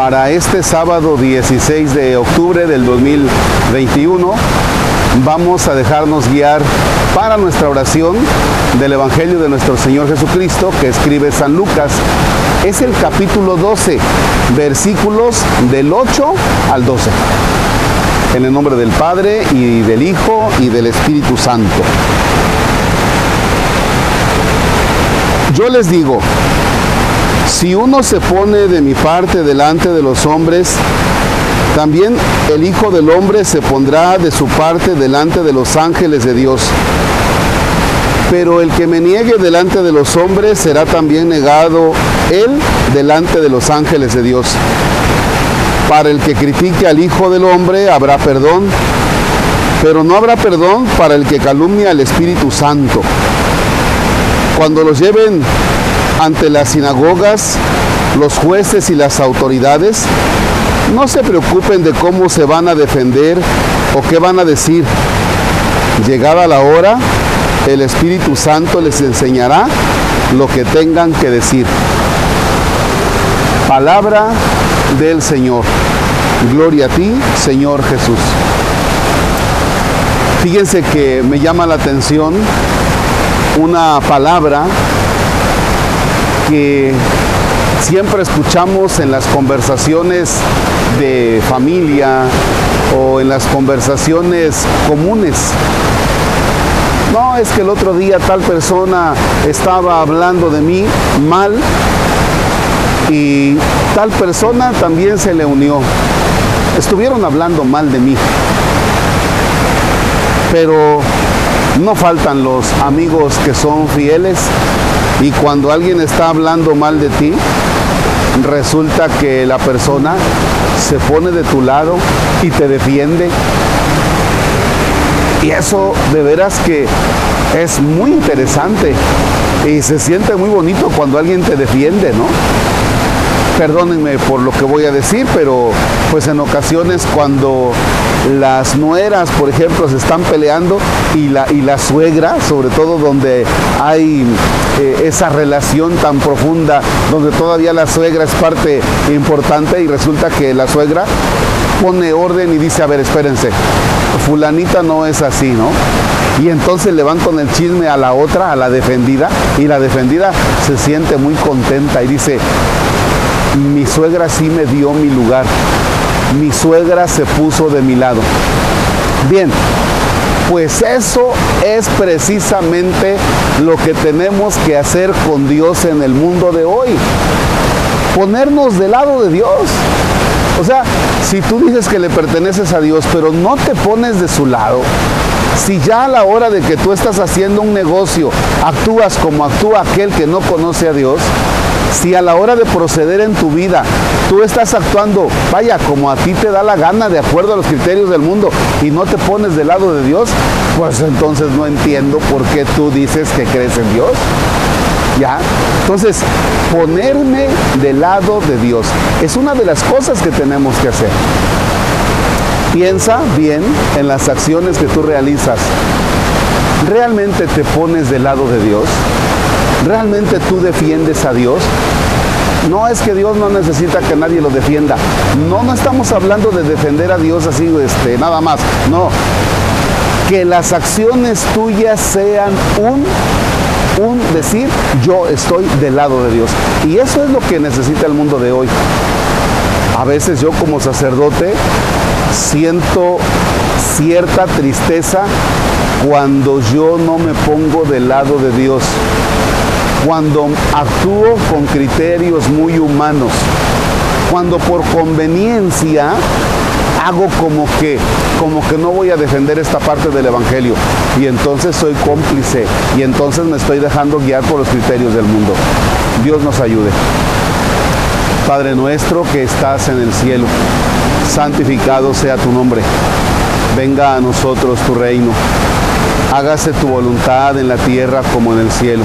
para este sábado 16 de octubre del 2021 vamos a dejarnos guiar para nuestra oración del Evangelio de nuestro Señor Jesucristo que escribe San Lucas. Es el capítulo 12, versículos del 8 al 12. En el nombre del Padre y del Hijo y del Espíritu Santo. Yo les digo, si uno se pone de mi parte delante de los hombres, también el Hijo del Hombre se pondrá de su parte delante de los ángeles de Dios. Pero el que me niegue delante de los hombres será también negado él delante de los ángeles de Dios. Para el que critique al Hijo del Hombre habrá perdón, pero no habrá perdón para el que calumnia al Espíritu Santo. Cuando los lleven ante las sinagogas, los jueces y las autoridades, no se preocupen de cómo se van a defender o qué van a decir. Llegada la hora, el Espíritu Santo les enseñará lo que tengan que decir. Palabra del Señor. Gloria a ti, Señor Jesús. Fíjense que me llama la atención una palabra que siempre escuchamos en las conversaciones de familia o en las conversaciones comunes. No, es que el otro día tal persona estaba hablando de mí mal y tal persona también se le unió. Estuvieron hablando mal de mí. Pero no faltan los amigos que son fieles y cuando alguien está hablando mal de ti, resulta que la persona se pone de tu lado y te defiende. Y eso de veras que es muy interesante y se siente muy bonito cuando alguien te defiende, ¿no? Perdónenme por lo que voy a decir, pero pues en ocasiones cuando las nueras, por ejemplo, se están peleando y la, y la suegra, sobre todo donde hay eh, esa relación tan profunda, donde todavía la suegra es parte importante y resulta que la suegra pone orden y dice, a ver, espérense, fulanita no es así, ¿no? Y entonces le van con el chisme a la otra, a la defendida, y la defendida se siente muy contenta y dice, mi suegra sí me dio mi lugar, mi suegra se puso de mi lado. Bien, pues eso es precisamente lo que tenemos que hacer con Dios en el mundo de hoy. Ponernos del lado de Dios. O sea, si tú dices que le perteneces a Dios, pero no te pones de su lado, si ya a la hora de que tú estás haciendo un negocio actúas como actúa aquel que no conoce a Dios, si a la hora de proceder en tu vida tú estás actuando, vaya, como a ti te da la gana de acuerdo a los criterios del mundo y no te pones del lado de Dios, pues entonces no entiendo por qué tú dices que crees en Dios. ¿Ya? Entonces, ponerme del lado de Dios es una de las cosas que tenemos que hacer. Piensa bien en las acciones que tú realizas. ¿Realmente te pones del lado de Dios? ¿Realmente tú defiendes a Dios? No es que Dios no necesita que nadie lo defienda. No, no estamos hablando de defender a Dios así, este, nada más. No. Que las acciones tuyas sean un, un decir, yo estoy del lado de Dios. Y eso es lo que necesita el mundo de hoy. A veces yo como sacerdote siento cierta tristeza cuando yo no me pongo del lado de Dios cuando actúo con criterios muy humanos, cuando por conveniencia hago como que, como que no voy a defender esta parte del Evangelio y entonces soy cómplice y entonces me estoy dejando guiar por los criterios del mundo. Dios nos ayude. Padre nuestro que estás en el cielo, santificado sea tu nombre. Venga a nosotros tu reino. Hágase tu voluntad en la tierra como en el cielo.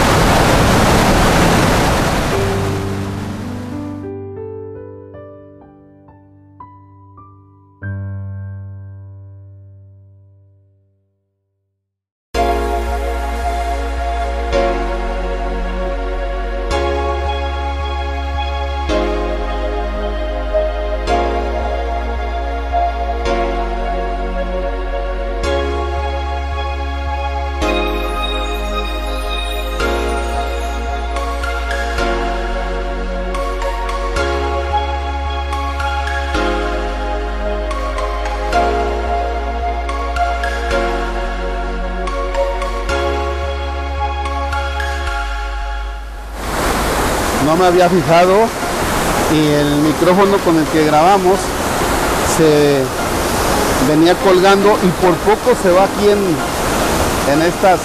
No me había fijado y el micrófono con el que grabamos se venía colgando y por poco se va aquí en, en estas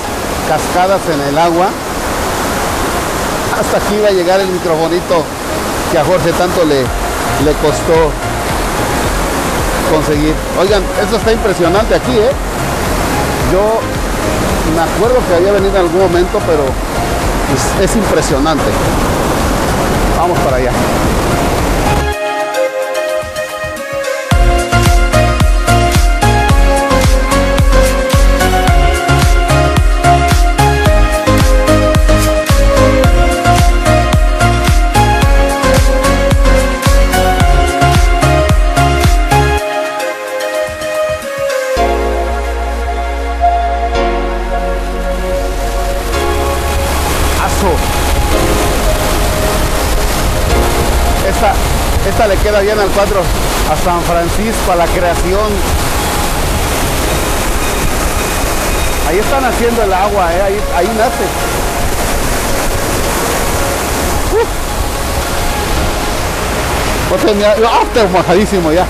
cascadas en el agua. Hasta aquí iba a llegar el microfonito que a Jorge tanto le, le costó conseguir. Oigan, eso está impresionante aquí, ¿eh? Yo me acuerdo que había venido en algún momento, pero es impresionante. Vamos para allá. Esta, esta le queda bien al cuadro a San Francisco, a la creación. Ahí están haciendo el agua, ¿eh? ahí, ahí nace. Uh. O sea, mira, ¡ah, está mojadísimo ya.